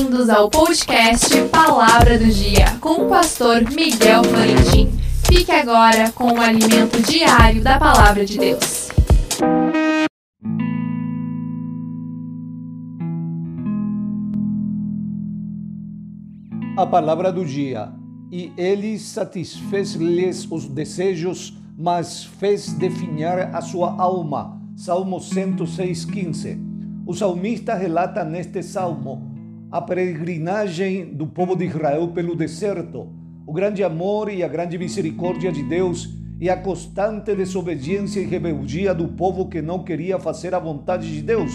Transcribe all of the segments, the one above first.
Bem-vindos ao podcast Palavra do Dia com o pastor Miguel Florentin. Fique agora com o alimento diário da Palavra de Deus. A palavra do dia. E ele satisfez-lhes os desejos, mas fez definhar a sua alma. Salmo 106:15. O salmista relata neste salmo a peregrinagem do povo de Israel pelo deserto, o grande amor e a grande misericórdia de Deus e a constante desobediência e rebeldia do povo que não queria fazer a vontade de Deus.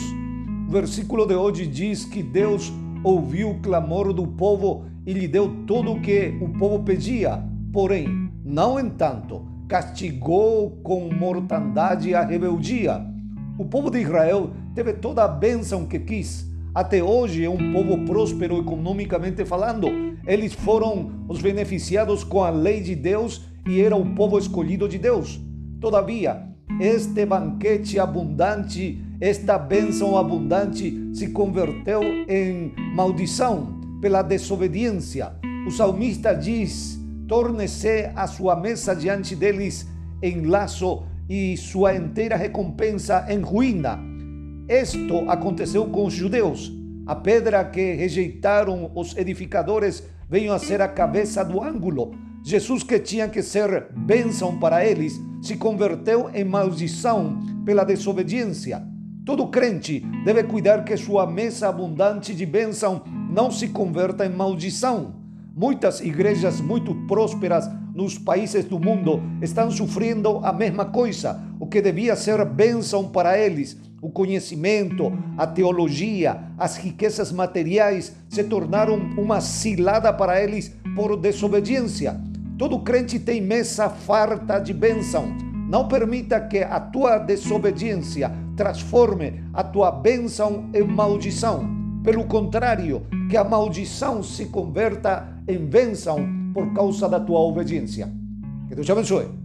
O versículo de hoje diz que Deus ouviu o clamor do povo e lhe deu tudo o que o povo pedia. Porém, não entanto, castigou com mortandade a rebeldia. O povo de Israel teve toda a bênção que quis. Até hoje é um povo próspero economicamente falando. Eles foram os beneficiados com a lei de Deus e era o povo escolhido de Deus. Todavia, este banquete abundante, esta bênção abundante se converteu em maldição pela desobediência. O salmista diz: torne-se a sua mesa diante deles em laço e sua inteira recompensa em ruína. Isto aconteceu com os judeus. A pedra que rejeitaram os edificadores veio a ser a cabeça do ângulo. Jesus, que tinha que ser bênção para eles, se converteu em maldição pela desobediência. Todo crente deve cuidar que sua mesa abundante de bênção não se converta em maldição. Muitas igrejas muito prósperas nos países do mundo estão sofrendo a mesma coisa. O que devia ser bênção para eles, o conhecimento, a teologia, as riquezas materiais, se tornaram uma cilada para eles por desobediência. Todo crente tem mesa farta de bênção. Não permita que a tua desobediência transforme a tua bênção em maldição. Pelo contrário, que a maldição se converta em bênção por causa da tua obediência. Que Deus te abençoe.